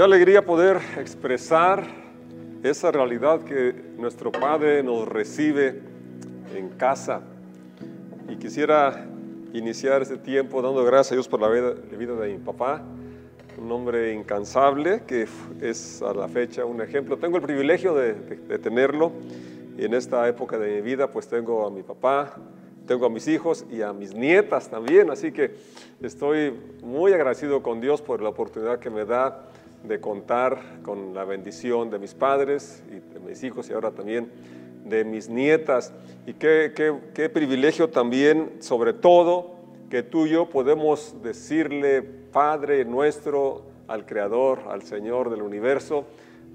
Qué alegría poder expresar esa realidad que nuestro Padre nos recibe en casa. Y quisiera iniciar este tiempo dando gracias a Dios por la vida, de mi papá, un hombre incansable que es a la fecha un ejemplo. Tengo el privilegio de tenerlo y en esta época de mi vida pues tengo a mi papá, tengo a mis hijos y a mis nietas también, así que estoy muy agradecido con Dios por la oportunidad que me da de contar con la bendición de mis padres y de mis hijos y ahora también de mis nietas. Y qué, qué- qué privilegio también, sobre todo, que tú y yo podemos decirle, Padre nuestro, al Creador, al Señor del universo,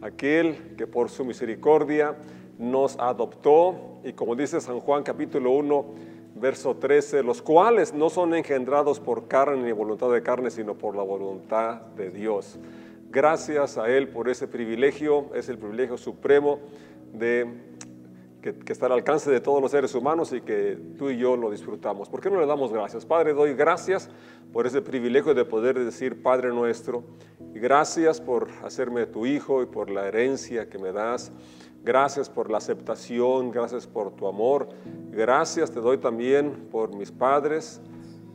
aquel que por su misericordia nos adoptó y como dice San Juan capítulo 1, verso 13, los cuales no son engendrados por carne ni voluntad de carne, sino por la voluntad de Dios. Gracias a Él por ese privilegio, es el privilegio supremo de que, que está al alcance de todos los seres humanos y que tú y yo lo disfrutamos. ¿Por qué no le damos gracias? Padre, doy gracias por ese privilegio de poder decir Padre nuestro. Gracias por hacerme tu hijo y por la herencia que me das. Gracias por la aceptación, gracias por tu amor. Gracias te doy también por mis padres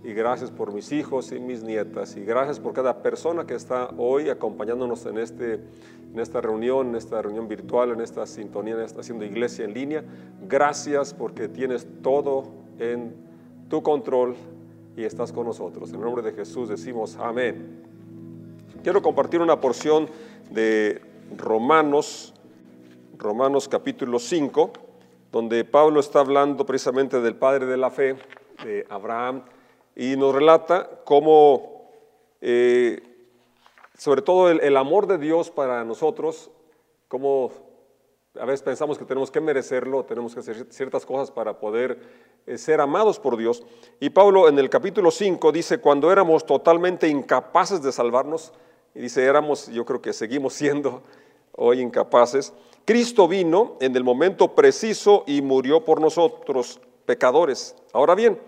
y gracias por mis hijos y mis nietas y gracias por cada persona que está hoy acompañándonos en, este, en esta reunión, en esta reunión virtual, en esta sintonía, en esta haciendo iglesia en línea. Gracias porque tienes todo en tu control y estás con nosotros. En el nombre de Jesús decimos amén. Quiero compartir una porción de Romanos, Romanos capítulo 5, donde Pablo está hablando precisamente del padre de la fe, de Abraham, y nos relata cómo, eh, sobre todo el, amor de Dios para nosotros, cómo a veces pensamos que tenemos que merecerlo, tenemos que hacer ciertas cosas para poder eh, ser amados por Dios. Y Pablo en el capítulo 5 dice, cuando éramos totalmente incapaces de salvarnos, y dice, éramos, yo creo que seguimos siendo hoy incapaces, Cristo vino en el momento preciso y murió por nosotros, pecadores. Ahora bien,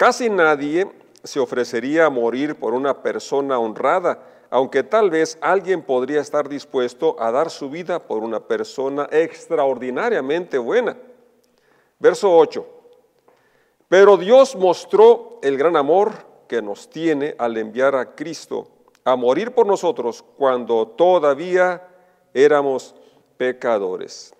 casi nadie se ofrecería a morir por una persona honrada, aunque tal vez alguien podría estar dispuesto a dar su vida por una persona extraordinariamente buena. Verso 8. Pero Dios mostró el gran amor que nos tiene al enviar a Cristo a morir por nosotros cuando todavía éramos pecadores.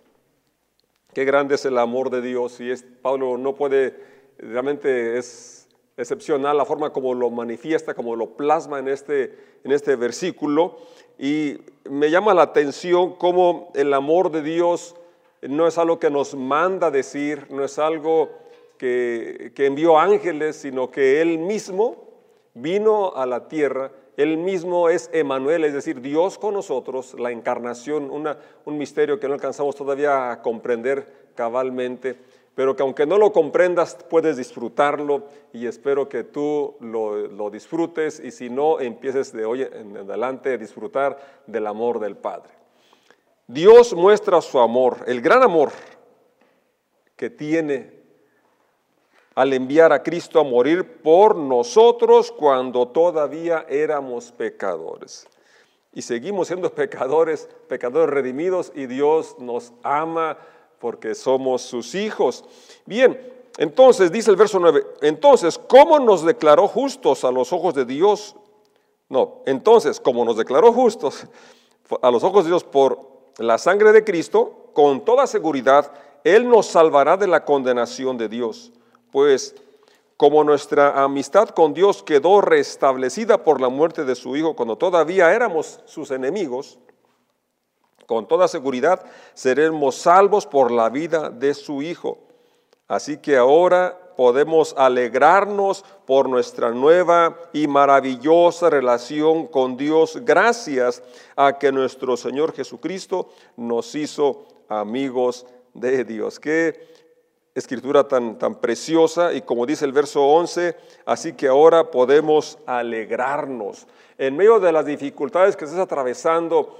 Qué grande es el amor de Dios y es, Pablo no puede, realmente es excepcional la forma como lo manifiesta, como lo plasma en este, en este versículo. Y me llama la atención cómo el amor de Dios no es algo que nos manda decir, no es algo que, envió ángeles, sino que Él mismo vino a la tierra. Él mismo es Emanuel, es decir, Dios con nosotros, la encarnación, un misterio que no alcanzamos todavía a comprender cabalmente, pero que aunque no lo comprendas puedes disfrutarlo y espero que tú lo, lo disfrutes y si no, empieces de hoy en adelante a disfrutar del amor del Padre. Dios muestra su amor, el gran amor que tiene al enviar a Cristo a morir por nosotros cuando todavía éramos pecadores. Y seguimos siendo pecadores, pecadores redimidos, y Dios nos ama porque somos sus hijos. Bien, entonces dice el verso 9, entonces, ¿cómo nos declaró justos a los ojos de Dios? No, entonces, como nos declaró justos a los ojos de Dios por la sangre de Cristo, con toda seguridad, Él nos salvará de la condenación de Dios. Pues como nuestra amistad con Dios quedó restablecida por la muerte de su Hijo cuando todavía éramos sus enemigos, con toda seguridad seremos salvos por la vida de su Hijo. Así que ahora podemos alegrarnos por nuestra nueva y maravillosa relación con Dios gracias a que nuestro Señor Jesucristo nos hizo amigos de Dios. Qué escritura tan, tan preciosa y como dice el verso 11, así que ahora podemos alegrarnos. En medio de las dificultades que estés atravesando,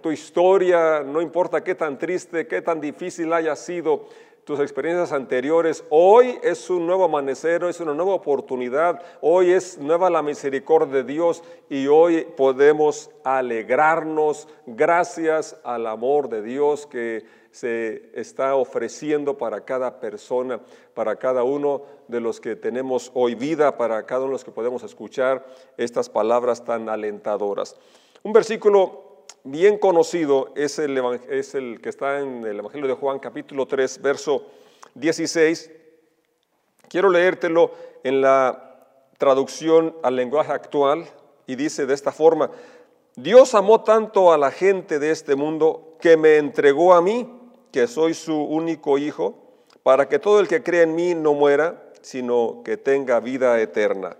tu historia, no importa qué tan triste, qué tan difícil haya sido, tus experiencias anteriores. Hoy es un nuevo amanecer, es una nueva oportunidad, hoy es nueva la misericordia de Dios y hoy podemos alegrarnos gracias al amor de Dios que se está ofreciendo para cada persona, para cada uno de los que tenemos hoy vida, para cada uno de los que podemos escuchar estas palabras tan alentadoras. Un versículo bien conocido es el, que está en el Evangelio de Juan capítulo 3, verso 16. Quiero leértelo en la traducción al lenguaje actual y dice de esta forma, Dios amó tanto a la gente de este mundo que me entregó a mí, que soy su único hijo, para que todo el que cree en mí no muera, sino que tenga vida eterna.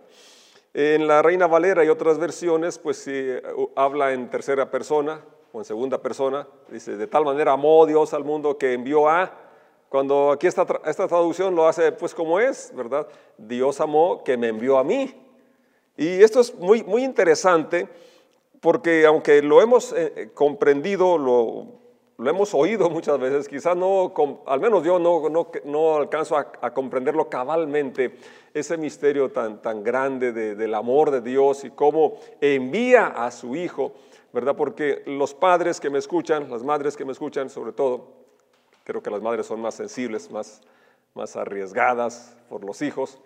En la Reina Valera y otras versiones, pues sí, habla en tercera persona o en segunda persona. Dice, de tal manera amó Dios al mundo que envió a, cuando aquí esta, esta traducción lo hace pues como es, ¿verdad? Dios amó que me envió a mí. Y esto es muy, muy interesante porque aunque lo hemos eh, comprendido, lo, lo, hemos oído muchas veces, quizás no, al menos yo no, no, no alcanzo a, a comprenderlo cabalmente ese misterio tan, tan grande del amor de Dios y cómo envía a su Hijo, ¿verdad? Porque los padres que me escuchan, las madres que me escuchan sobre todo, creo que las madres son más sensibles, más, más arriesgadas por los hijos.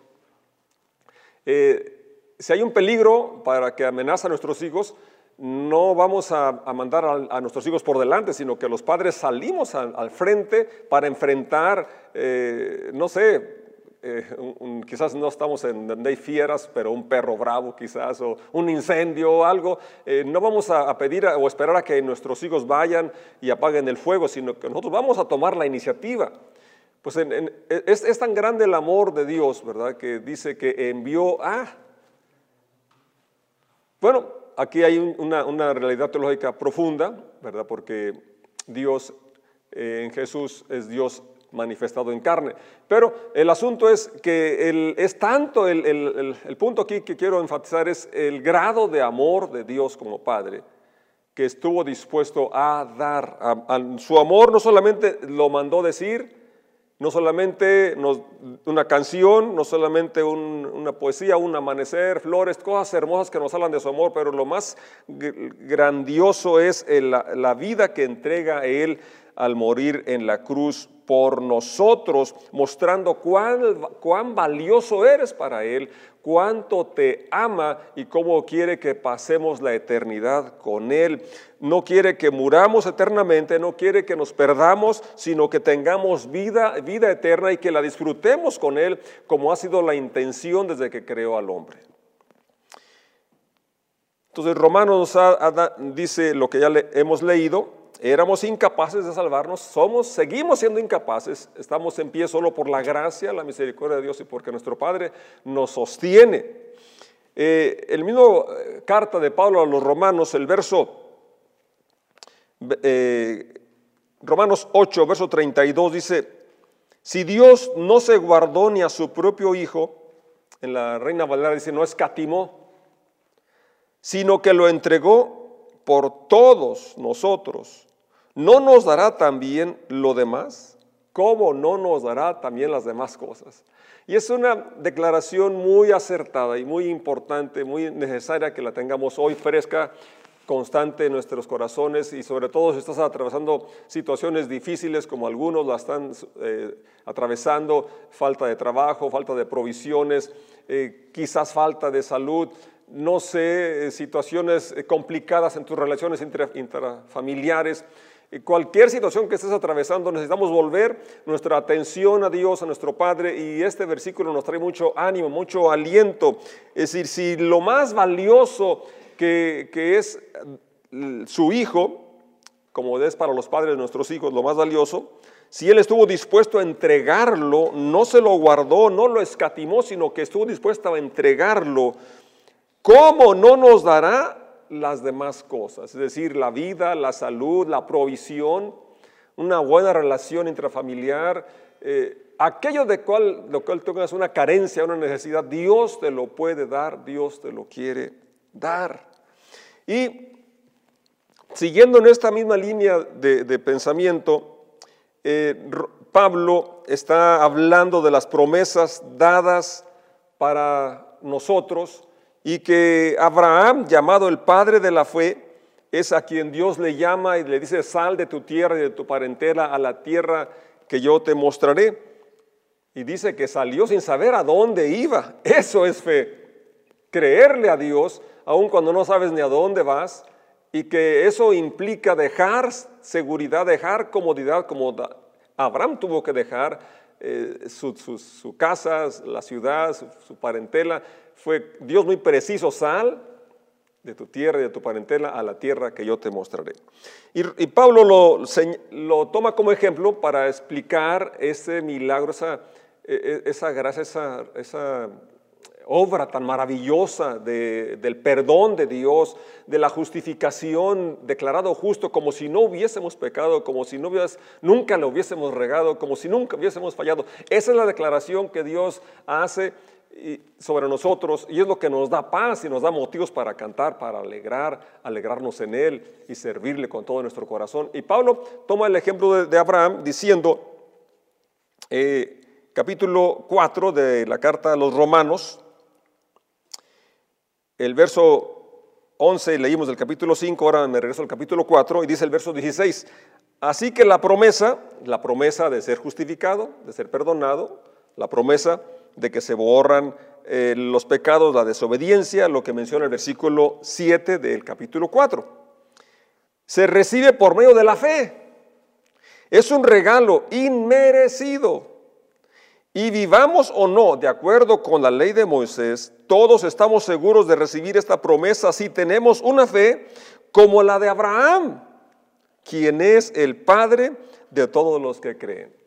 Eh, si hay un peligro para que amenaza a nuestros hijos, no vamos a, mandar a, nuestros hijos por delante, sino que los padres salimos al, frente para enfrentar, eh, no sé, eh, quizás no estamos en donde hay fieras, pero un perro bravo quizás, o un incendio o algo, eh, no vamos a, pedir o esperar a que nuestros hijos vayan y apaguen el fuego, sino que nosotros vamos a tomar la iniciativa. Pues es, tan grande el amor de Dios, ¿verdad? Que dice que envió a... Bueno, aquí hay una, realidad teológica profunda, ¿verdad? Porque Dios eh, en Jesús es Dios manifestado en carne. Pero el asunto es que es tanto el, punto aquí que quiero enfatizar es el grado de amor de Dios como Padre que estuvo dispuesto a dar. su amor no solamente lo mandó decir, no solamente una canción, no solamente una poesía, un amanecer, flores, cosas hermosas que nos hablan de su amor, pero lo más grandioso es la vida que entrega Él al morir en la cruz por nosotros, mostrando cuán, cuán valioso eres para Él, cuánto te ama y cómo quiere que pasemos la eternidad con Él. No quiere que muramos eternamente, no quiere que nos perdamos, sino que tengamos vida, vida eterna y que la disfrutemos con Él, como ha sido la intención desde que creó al hombre. Entonces Romanos dice lo que ya hemos leído, éramos incapaces de salvarnos, somos, seguimos siendo incapaces, estamos en pie solo por la gracia, la misericordia de Dios y porque nuestro Padre nos sostiene. Eh, el mismo eh, carta de Pablo a los romanos, el verso, eh, Romanos 8, verso 32 dice, si Dios no se guardó ni a su propio Hijo, en la Reina Valera dice, no escatimó, sino que lo entregó por todos nosotros, ¿no nos dará también lo demás? ¿Cómo no nos dará también las demás cosas? Y es una declaración muy acertada y muy importante, muy necesaria que la tengamos hoy fresca, constante en nuestros corazones y sobre todo si estás atravesando situaciones difíciles como algunos la están eh, atravesando, falta de trabajo, falta de provisiones, eh, quizás falta de salud, no sé, eh, situaciones complicadas en tus relaciones intrafamiliares cualquier situación que estés atravesando, necesitamos volver nuestra atención a Dios, a nuestro Padre, y este versículo nos trae mucho ánimo, mucho aliento. Es decir, si lo más valioso que, es su Hijo, como es para los padres de nuestros hijos lo más valioso, si Él estuvo dispuesto a entregarlo, no se lo guardó, no lo escatimó, sino que estuvo dispuesto a entregarlo, ¿cómo no nos dará las demás cosas, es decir, la vida, la salud, la provisión, una buena relación intrafamiliar, eh, aquello de cual, lo cual tengas una carencia, una necesidad, Dios te lo puede dar, Dios te lo quiere dar. Y siguiendo en esta misma línea de, pensamiento, eh, Pablo está hablando de las promesas dadas para nosotros y que Abraham, llamado el padre de la fe, es a quien Dios le llama y le dice, sal de tu tierra y de tu parentela a la tierra que yo te mostraré. Y dice que salió sin saber a dónde iba. Eso es fe. Creerle a Dios, aun cuando no sabes ni a dónde vas, y que eso implica dejar seguridad, dejar comodidad, como Abraham tuvo que dejar eh, su, casa, la ciudad, su, parentela. Fue Dios muy preciso, sal de tu tierra y de tu parentela a la tierra que yo te mostraré. Y, Pablo lo, toma como ejemplo para explicar ese milagro, esa, e, e, esa gracia, esa, esa obra tan maravillosa del perdón de Dios, de la justificación declarado justo, como si no hubiésemos pecado, como si no nunca lo hubiésemos regado, como si nunca hubiésemos fallado. Esa es la declaración que Dios hace sobre nosotros y es lo que nos da paz y nos da motivos para cantar, para alegrar, alegrarnos en Él y servirle con todo nuestro corazón. Y Pablo toma el ejemplo de, Abraham diciendo, eh, capítulo 4 de la carta a los romanos, el verso 11 leímos del capítulo 5, ahora me regreso al capítulo 4 y dice el verso 16, así que la promesa, la promesa de ser justificado, de ser perdonado, la promesa de que se borran eh, los pecados, la desobediencia, lo que menciona el versículo 7 del capítulo 4. Se recibe por medio de la fe. Es un regalo inmerecido. Y vivamos o no, de acuerdo con la ley de Moisés, todos estamos seguros de recibir esta promesa si tenemos una fe como la de Abraham, quien es el Padre de todos los que creen.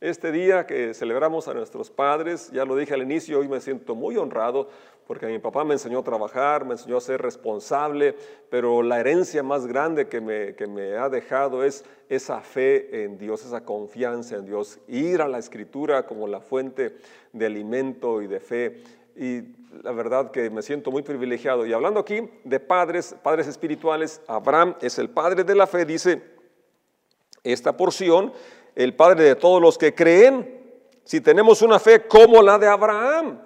Este día que celebramos a nuestros padres, ya lo dije al inicio, hoy me siento muy honrado porque mi papá me enseñó a trabajar, me enseñó a ser responsable, pero la herencia más grande que me, que me ha dejado es esa fe en Dios, esa confianza en Dios, ir a la escritura como la fuente de alimento y de fe. Y la verdad que me siento muy privilegiado. Y hablando aquí de padres, padres espirituales, Abraham es el padre de la fe, dice esta porción el Padre de todos los que creen, si tenemos una fe como la de Abraham.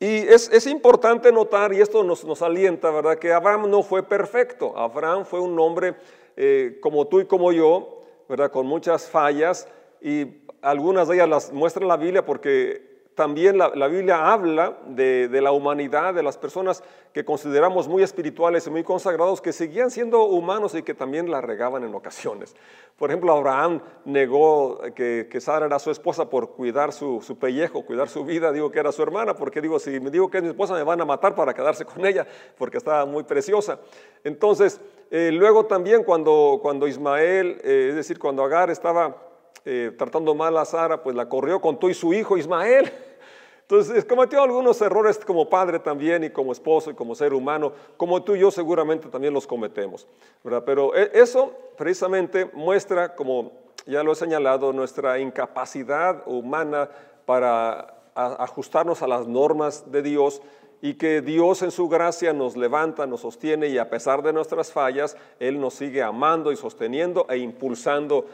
Y es, importante notar, y esto nos, nos, alienta, ¿verdad? Que Abraham no fue perfecto. Abraham fue un hombre eh, como tú y como yo, ¿verdad? Con muchas fallas, y algunas de ellas las muestra la Biblia porque también la, Biblia habla de, la humanidad, de las personas que consideramos muy espirituales y muy consagrados, que seguían siendo humanos y que también la regaban en ocasiones. Por ejemplo, Abraham negó que, Sara era su esposa por cuidar su, pellejo, cuidar su vida. Digo que era su hermana, porque digo, si me digo que es mi esposa, me van a matar para quedarse con ella, porque estaba muy preciosa. Entonces, eh, luego también cuando, cuando Ismael, eh, es decir, cuando Agar estaba eh, tratando mal a Sara, pues la corrió con tú y su hijo Ismael. Entonces, cometió algunos errores como padre también y como esposo y como ser humano, como tú y yo seguramente también los cometemos. ¿verdad? Pero e, eso precisamente muestra, como ya lo he señalado, nuestra incapacidad humana para ajustarnos a las normas de Dios y que Dios en su gracia nos levanta, nos sostiene y a pesar de nuestras fallas, Él nos sigue amando y sosteniendo e impulsando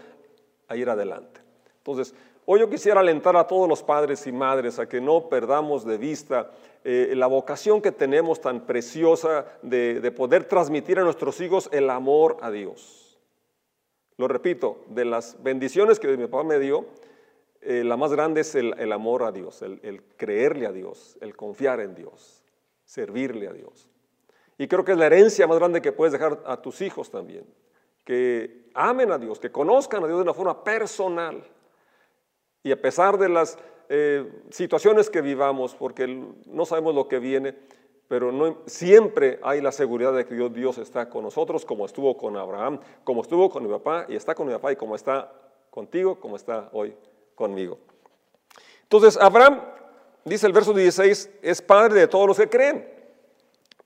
a ir adelante. Entonces, Hoy yo quisiera alentar a todos los padres y madres a que no perdamos de vista eh, la vocación que tenemos tan preciosa de, poder transmitir a nuestros hijos el amor a Dios. Lo repito, de las bendiciones que mi papá me dio, eh, la más grande es el, amor a Dios, el, el, creerle a Dios, el confiar en Dios, servirle a Dios. Y creo que es la herencia más grande que puedes dejar a tus hijos también, que amen a Dios, que conozcan a Dios de una forma personal y a pesar de las eh, situaciones que vivamos, porque no sabemos lo que viene, pero no, siempre hay la seguridad de que Dios, Dios está con nosotros, como estuvo con Abraham, como estuvo con mi papá, y está con mi papá, y como está contigo, como está hoy conmigo. Entonces, Abraham, dice el verso 16, es padre de todos los que creen.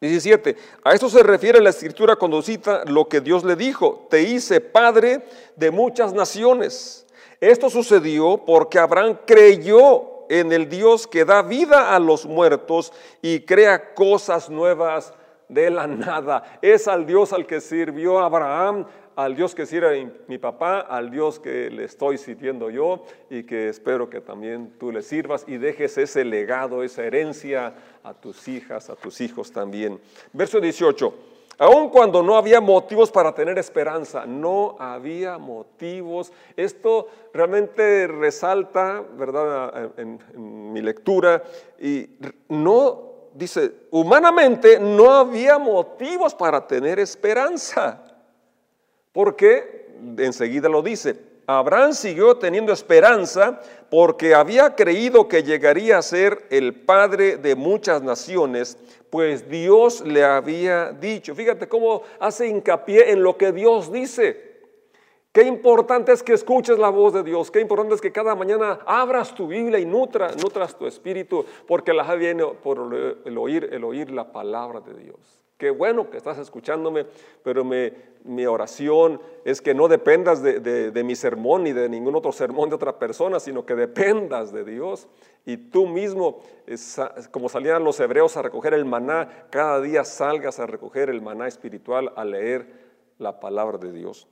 17. A esto se refiere la escritura cuando cita lo que Dios le dijo, te hice padre de muchas naciones. Esto sucedió porque Abraham creyó en el Dios que da vida a los muertos y crea cosas nuevas de la nada. Es al Dios al que sirvió Abraham, al Dios que sirve mi papá, al Dios que le estoy sirviendo yo y que espero que también tú le sirvas y dejes ese legado, esa herencia a tus hijas, a tus hijos también. Verso 18. Aun cuando no había motivos para tener esperanza, no había motivos. Esto realmente resalta, ¿verdad?, en, en mi lectura. Y no, dice, humanamente no había motivos para tener esperanza. Porque enseguida lo dice, Abraham siguió teniendo esperanza porque había creído que llegaría a ser el padre de muchas naciones, pues Dios le había dicho. Fíjate cómo hace hincapié en lo que Dios dice. Qué importante es que escuches la voz de Dios, qué importante es que cada mañana abras tu Biblia y nutras, tu espíritu, porque la viene por el oír, el oír la palabra de Dios. Qué bueno que estás escuchándome, pero mi oración es que no dependas de, mi sermón ni de ningún otro sermón de otra persona, sino que dependas de Dios y tú mismo, como salían los hebreos a recoger el maná, cada día salgas a recoger el maná espiritual, a leer la palabra de Dios.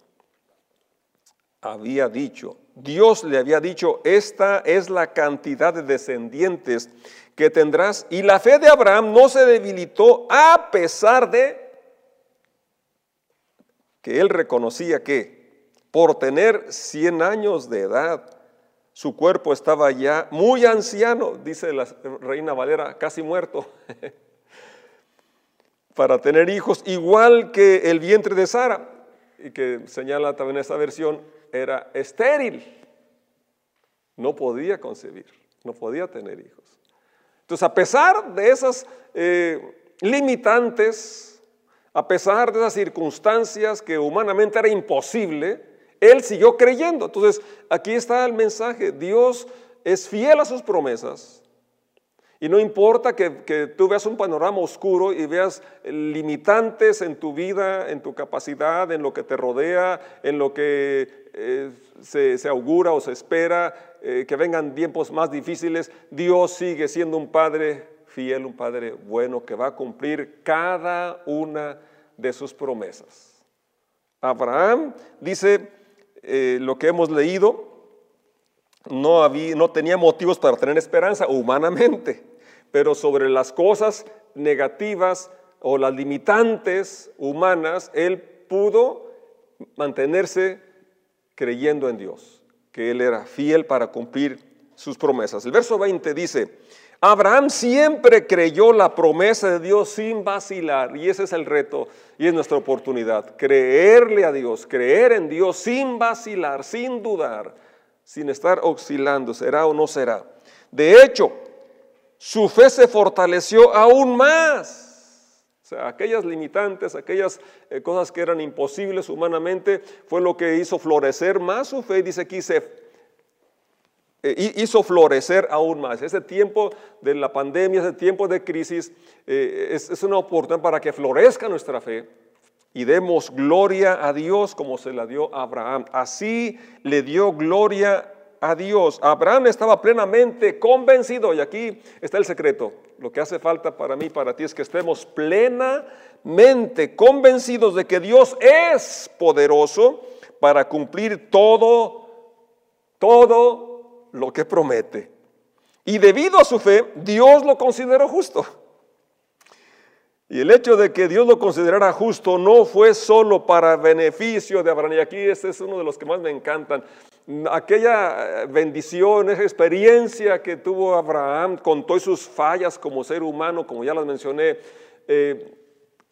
Había dicho, Dios le había dicho, esta es la cantidad de descendientes que tendrás. Y la fe de Abraham no se debilitó a pesar de que él reconocía que por tener 100 años de edad, su cuerpo estaba ya muy anciano, dice la reina Valera, casi muerto, para tener hijos, igual que el vientre de Sara, y que señala también esta versión, era estéril, no podía concebir, no podía tener hijos. Entonces, a pesar de esas eh, limitantes, a pesar de esas circunstancias que humanamente era imposible, él siguió creyendo. Entonces, aquí está el mensaje. Dios es fiel a sus promesas. Y no importa que, tú veas un panorama oscuro y veas limitantes en tu vida, en tu capacidad, en lo que te rodea, en lo que eh, se, augura o se espera, eh, que vengan tiempos más difíciles, Dios sigue siendo un Padre fiel, un Padre bueno que va a cumplir cada una de sus promesas. Abraham dice eh, lo que hemos leído, no, había, no tenía motivos para tener esperanza humanamente, pero sobre las cosas negativas o las limitantes humanas, él pudo mantenerse creyendo en Dios que él era fiel para cumplir sus promesas. El verso 20 dice, Abraham siempre creyó la promesa de Dios sin vacilar, y ese es el reto y es nuestra oportunidad, creerle a Dios, creer en Dios sin vacilar, sin dudar, sin estar oscilando, será o no será. De hecho, su fe se fortaleció aún más o sea, aquellas limitantes, aquellas eh, cosas que eran imposibles humanamente, fue lo que hizo florecer más su fe. Dice aquí, eh, hizo florecer aún más. Ese tiempo de la pandemia, ese tiempo de crisis, eh, es, es una oportunidad para que florezca nuestra fe y demos gloria a Dios como se la dio a Abraham. Así le dio gloria a Dios. Abraham estaba plenamente convencido, y aquí está el secreto. Lo que hace falta para mí, para ti, es que estemos plenamente convencidos de que Dios es poderoso para cumplir todo, todo lo que promete. Y debido a su fe, Dios lo consideró justo. Y el hecho de que Dios lo considerara justo no fue solo para beneficio de Abraham. Y aquí este es uno de los que más me encantan aquella eh, bendición, esa experiencia que tuvo Abraham con todas sus fallas como ser humano, como ya las mencioné, eh,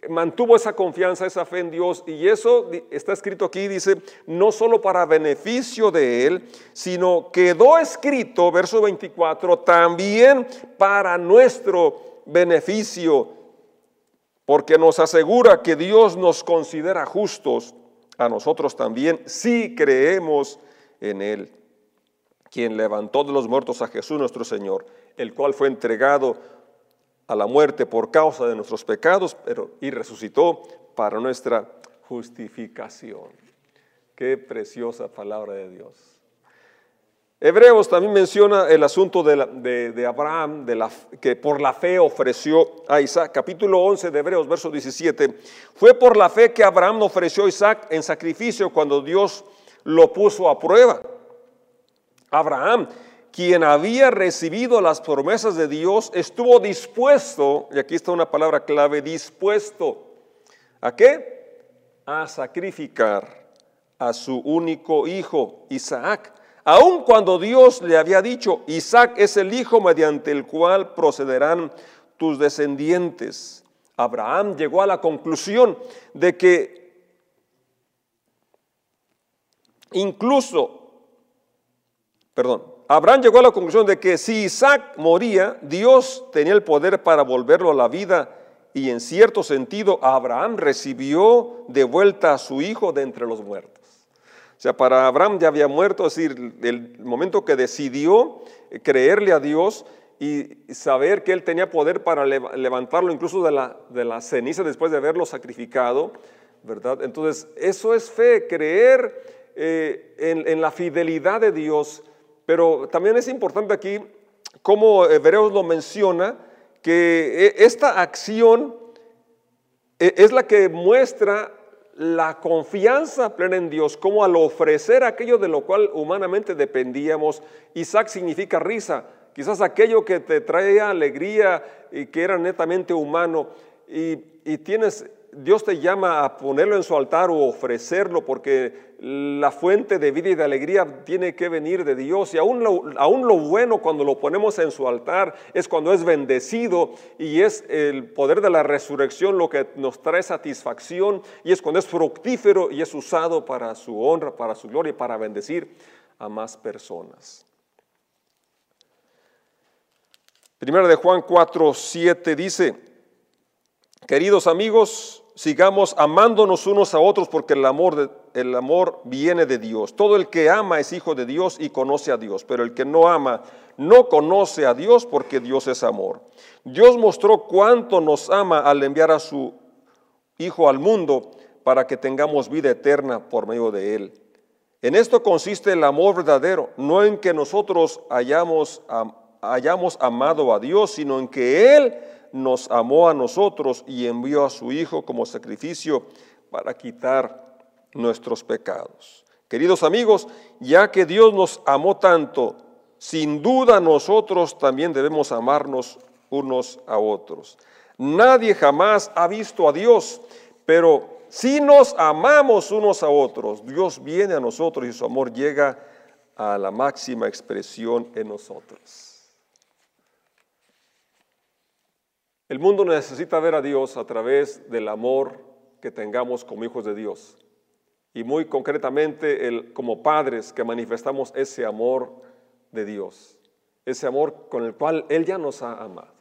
mantuvo esa confianza, esa fe en Dios. Y eso está escrito aquí, dice, no solo para beneficio de él, sino quedó escrito, verso 24, también para nuestro beneficio, porque nos asegura que Dios nos considera justos a nosotros también si creemos en él, quien levantó de los muertos a Jesús nuestro Señor, el cual fue entregado a la muerte por causa de nuestros pecados, pero y resucitó para nuestra justificación. Qué preciosa palabra de Dios. Hebreos también menciona el asunto de, Abraham, de la, que por la fe ofreció a Isaac. Capítulo 11 de Hebreos, verso 17. Fue por la fe que Abraham ofreció a Isaac en sacrificio cuando Dios lo puso a prueba. Abraham, quien había recibido las promesas de Dios, estuvo dispuesto, y aquí está una palabra clave, dispuesto. ¿A qué? A sacrificar a su único hijo, Isaac Aun cuando Dios le había dicho, Isaac es el hijo mediante el cual procederán tus descendientes. Abraham llegó a la conclusión de que incluso, perdón, Abraham llegó a la conclusión de que si Isaac moría, Dios tenía el poder para volverlo a la vida y en cierto sentido Abraham recibió de vuelta a su hijo de entre los muertos. O sea, para Abraham ya había muerto, es decir, el momento que decidió creerle a Dios y saber que él tenía poder para levantarlo incluso de la, de la ceniza después de haberlo sacrificado, ¿verdad? Entonces, eso es fe, creer eh, en, la fidelidad de Dios, pero también es importante aquí, como Hebreos lo menciona, que e, esta acción e, es la que muestra la confianza plena en Dios, como al ofrecer aquello de lo cual humanamente dependíamos, Isaac significa risa, quizás aquello que te traía alegría y que era netamente humano, y, y tienes Dios te llama a ponerlo en su altar o ofrecerlo porque la fuente de vida y de alegría tiene que venir de Dios. Y aún lo, aún lo bueno cuando lo ponemos en su altar es cuando es bendecido y es el poder de la resurrección lo que nos trae satisfacción y es cuando es fructífero y es usado para su honra, para su gloria y para bendecir a más personas. Primera de Juan 4, 7 dice, queridos amigos, sigamos amándonos unos a otros porque el amor, el amor viene de Dios. Todo el que ama es hijo de Dios y conoce a Dios, pero el que no ama no conoce a Dios porque Dios es amor. Dios mostró cuánto nos ama al enviar a su Hijo al mundo para que tengamos vida eterna por medio de Él. En esto consiste el amor verdadero, no en que nosotros hayamos, hayamos amado a Dios, sino en que Él nos amó a nosotros y envió a su Hijo como sacrificio para quitar nuestros pecados. Queridos amigos, ya que Dios nos amó tanto, sin duda nosotros también debemos amarnos unos a otros. Nadie jamás ha visto a Dios, pero si nos amamos unos a otros, Dios viene a nosotros y su amor llega a la máxima expresión en nosotros. El mundo necesita ver a Dios a través del amor que tengamos como hijos de Dios. Y muy concretamente el, como padres que manifestamos ese amor de Dios. Ese amor con el cual Él ya nos ha amado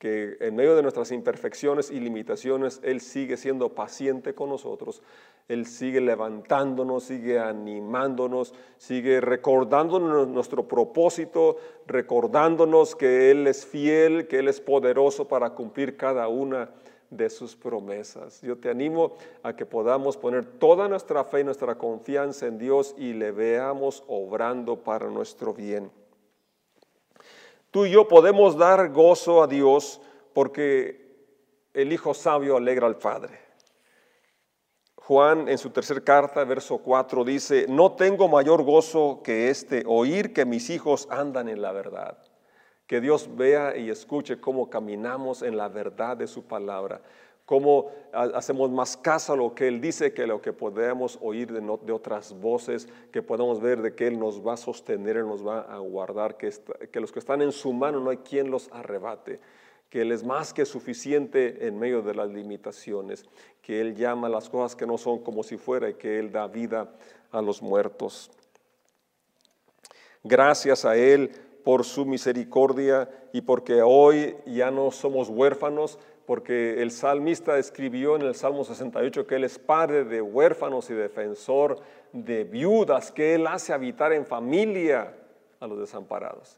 que en medio de nuestras imperfecciones y limitaciones, Él sigue siendo paciente con nosotros, Él sigue levantándonos, sigue animándonos, sigue recordándonos nuestro propósito, recordándonos que Él es fiel, que Él es poderoso para cumplir cada una de sus promesas. Yo te animo a que podamos poner toda nuestra fe y nuestra confianza en Dios y le veamos obrando para nuestro bien. Tú y yo podemos dar gozo a Dios porque el Hijo sabio alegra al Padre. Juan en su tercer carta, verso 4, dice, no tengo mayor gozo que este, oír que mis hijos andan en la verdad. Que Dios vea y escuche cómo caminamos en la verdad de su palabra cómo hacemos más caso a lo que Él dice que lo que podemos oír de, otras voces, que podemos ver de que Él nos va a sostener, Él nos va a guardar, que, que los que están en su mano no hay quien los arrebate, que Él es más que suficiente en medio de las limitaciones, que Él llama las cosas que no son como si fuera y que Él da vida a los muertos. Gracias a Él por su misericordia y porque hoy ya no somos huérfanos, porque el salmista escribió en el Salmo 68 que Él es padre de huérfanos y defensor de viudas, que Él hace habitar en familia a los desamparados,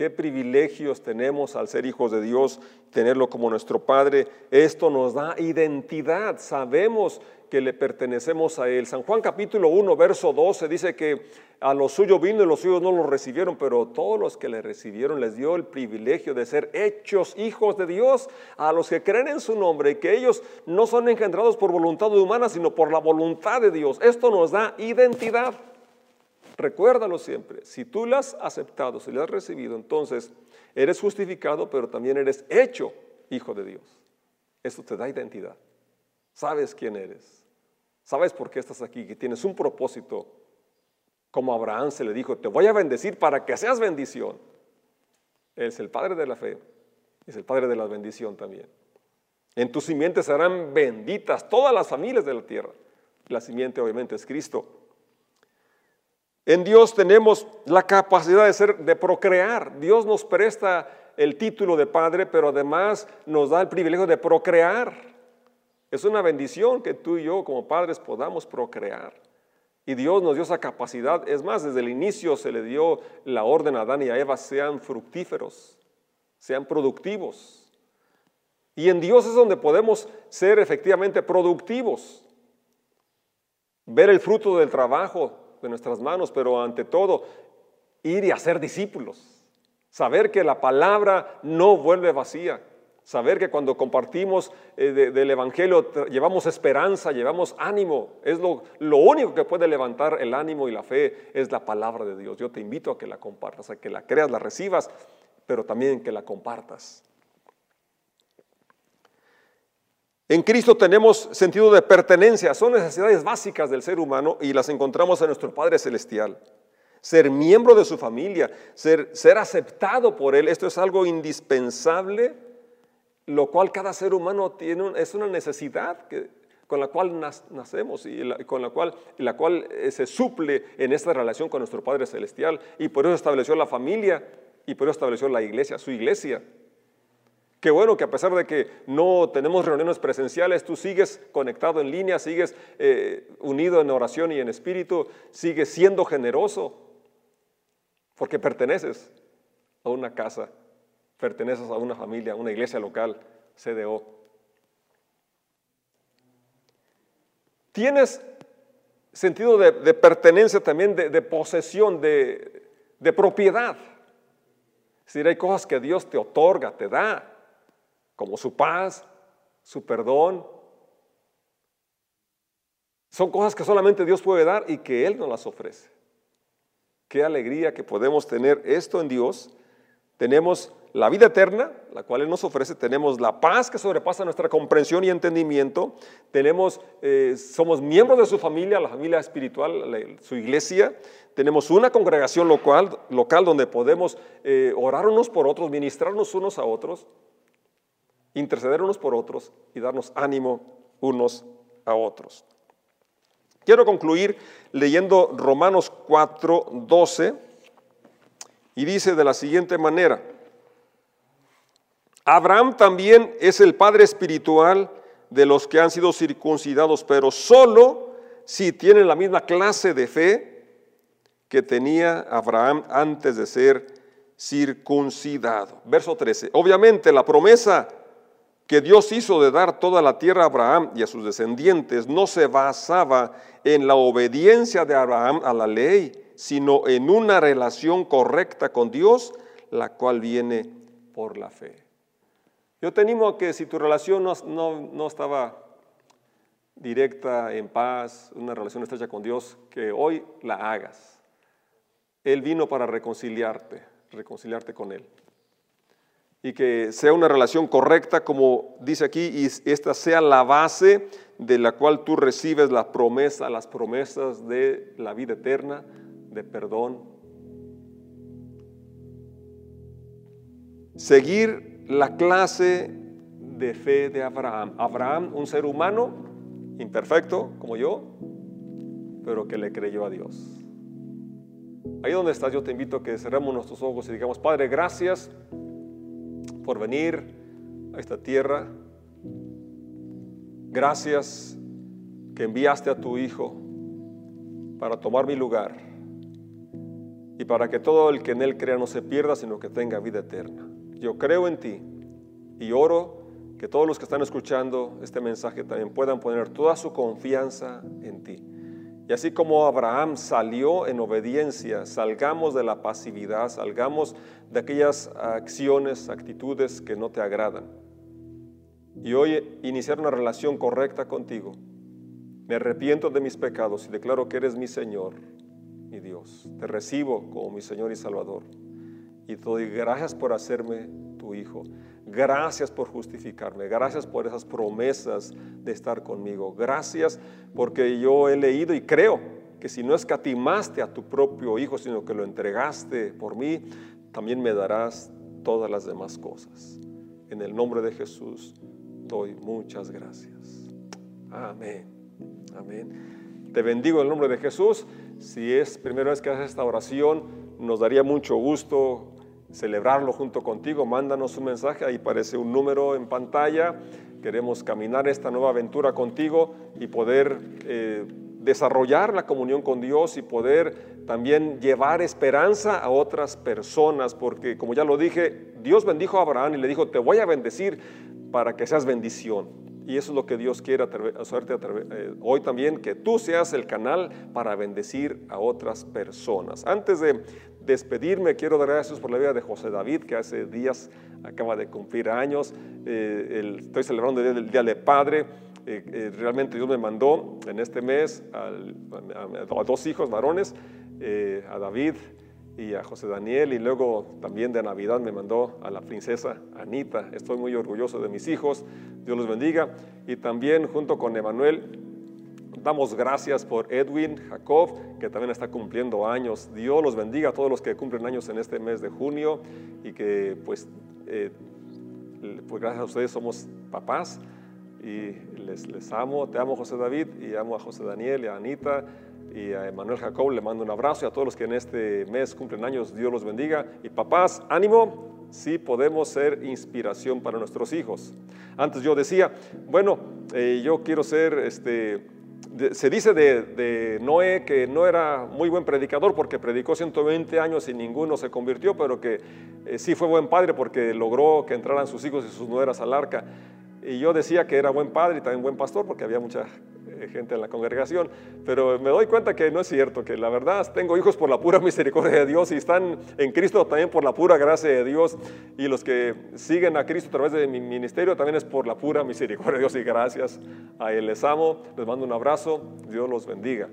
qué privilegios tenemos al ser hijos de Dios, tenerlo como nuestro Padre. Esto nos da identidad, sabemos que le pertenecemos a Él. San Juan capítulo 1, verso 12 dice que a los suyos vino y los suyos no lo recibieron, pero todos los que le recibieron les dio el privilegio de ser hechos hijos de Dios, a los que creen en su nombre, que ellos no son engendrados por voluntad humana, sino por la voluntad de Dios. Esto nos da identidad. Recuérdalo siempre, si tú lo has aceptado, si lo has recibido, entonces eres justificado, pero también eres hecho hijo de Dios. Eso te da identidad. Sabes quién eres. Sabes por qué estás aquí, que tienes un propósito. Como Abraham se le dijo, te voy a bendecir para que seas bendición. Él es el Padre de la fe, es el Padre de la bendición también. En tu simiente serán benditas todas las familias de la tierra. La simiente obviamente es Cristo. En Dios tenemos la capacidad de ser, de procrear. Dios nos presta el título de padre, pero además nos da el privilegio de procrear. Es una bendición que tú y yo como padres podamos procrear. Y Dios nos dio esa capacidad. Es más, desde el inicio se le dio la orden a Adán y a Eva, sean fructíferos, sean productivos. Y en Dios es donde podemos ser efectivamente productivos. Ver el fruto del trabajo, de nuestras manos, pero ante todo, ir y hacer discípulos. Saber que la palabra no vuelve vacía. Saber que cuando compartimos eh, del Evangelio llevamos esperanza, llevamos ánimo. Es lo, lo único que puede levantar el ánimo y la fe, es la palabra de Dios. Yo te invito a que la compartas, a que la creas, la recibas, pero también que la compartas. En Cristo tenemos sentido de pertenencia, son necesidades básicas del ser humano y las encontramos en nuestro Padre Celestial. Ser miembro de su familia, ser, aceptado por Él, esto es algo indispensable, lo cual cada ser humano tiene, es una necesidad que, con la cual nacemos y con la cual, la cual eh, se suple en esta relación con nuestro Padre Celestial. Y por eso estableció la familia y por eso estableció la iglesia, su iglesia. Qué bueno que a pesar de que no tenemos reuniones presenciales, tú sigues conectado en línea, sigues eh, unido en oración y en espíritu, sigues siendo generoso, porque perteneces a una casa, perteneces a una familia, a una iglesia local, CDO. Tienes sentido de, pertenencia también, de, posesión, de, de propiedad. Es decir, hay cosas que Dios te otorga, te da como su paz, su perdón. Son cosas que solamente Dios puede dar y que Él nos las ofrece. Qué alegría que podemos tener esto en Dios. Tenemos la vida eterna, la cual Él nos ofrece, tenemos la paz que sobrepasa nuestra comprensión y entendimiento, tenemos, eh, somos miembros de su familia, la familia espiritual, su iglesia, tenemos una congregación local, local donde podemos eh, orar unos por otros, ministrarnos unos a otros, interceder unos por otros y darnos ánimo unos a otros. Quiero concluir leyendo Romanos 4, 12 y dice de la siguiente manera, Abraham también es el padre espiritual de los que han sido circuncidados, pero solo si tienen la misma clase de fe que tenía Abraham antes de ser circuncidado. Verso 13. Obviamente la promesa que Dios hizo de dar toda la tierra a Abraham y a sus descendientes no se basaba en la obediencia de Abraham a la ley, sino en una relación correcta con Dios, la cual viene por la fe. Yo te animo a que si tu relación no, no estaba directa, en paz, una relación estrecha con Dios, que hoy la hagas. Él vino para reconciliarte, reconciliarte con Él y que sea una relación correcta, como dice aquí, y esta sea la base de la cual tú recibes la promesa, las promesas de la vida eterna, de perdón. Seguir la clase de fe de Abraham. Abraham, un ser humano, imperfecto como yo, pero que le creyó a Dios. Ahí donde estás, yo te invito a que cerremos nuestros ojos y digamos, Padre, gracias por venir a esta tierra. Gracias que enviaste a tu Hijo para tomar mi lugar y para que todo el que en Él crea no se pierda, sino que tenga vida eterna. Yo creo en ti y oro que todos los que están escuchando este mensaje también puedan poner toda su confianza en ti. Y así como Abraham salió en obediencia, salgamos de la pasividad, salgamos de aquellas acciones, actitudes que no te agradan. Y hoy iniciar una relación correcta contigo. Me arrepiento de mis pecados y declaro que eres mi Señor, mi Dios. Te recibo como mi Señor y Salvador. Y te doy gracias por hacerme tu Hijo. Gracias por justificarme. Gracias por esas promesas de estar conmigo. Gracias porque yo he leído y creo que si no escatimaste a tu propio Hijo, sino que lo entregaste por mí, también me darás todas las demás cosas. En el nombre de Jesús doy muchas gracias. Amén. Amén. Te bendigo en el nombre de Jesús. Si es primera vez que haces esta oración, nos daría mucho gusto celebrarlo junto contigo, mándanos un mensaje, ahí aparece un número en pantalla. Queremos caminar esta nueva aventura contigo y poder eh, desarrollar la comunión con Dios y poder también llevar esperanza a otras personas, porque como ya lo dije, Dios bendijo a Abraham y le dijo, te voy a bendecir para que seas bendición. Y eso es lo que Dios quiere hacerte eh, hoy también, que tú seas el canal para bendecir a otras personas. Antes de despedirme, quiero dar gracias por la vida de José David, que hace días acaba de cumplir años. Eh, estoy celebrando el Día del Padre. Eh, realmente Dios me mandó en este mes a, dos hijos varones, a David y a José Daniel y luego también de Navidad me mandó a la princesa Anita. Estoy muy orgulloso de mis hijos, Dios los bendiga. Y también junto con Emanuel damos gracias por Edwin Jacob, que también está cumpliendo años. Dios los bendiga a todos los que cumplen años en este mes de junio y que pues, eh, pues gracias a ustedes somos papás y les, amo. Te amo José David y amo a José Daniel y a Anita y a Emanuel Jacob le mando un abrazo y a todos los que en este mes cumplen años, Dios los bendiga. Y papás, ánimo, sí podemos ser inspiración para nuestros hijos. Antes yo decía, bueno, eh, yo quiero ser, este, se dice de, Noé que no era muy buen predicador porque predicó 120 años y ninguno se convirtió, pero que eh, sí fue buen padre porque logró que entraran sus hijos y sus nueras al arca. Y yo decía que era buen padre y también buen pastor porque había mucha gente en la congregación, pero me doy cuenta que no es cierto, que la verdad tengo hijos por la pura misericordia de Dios y están en Cristo también por la pura gracia de Dios y los que siguen a Cristo a través de mi ministerio también es por la pura misericordia de Dios y gracias a Él. Les amo, les mando un abrazo, Dios los bendiga.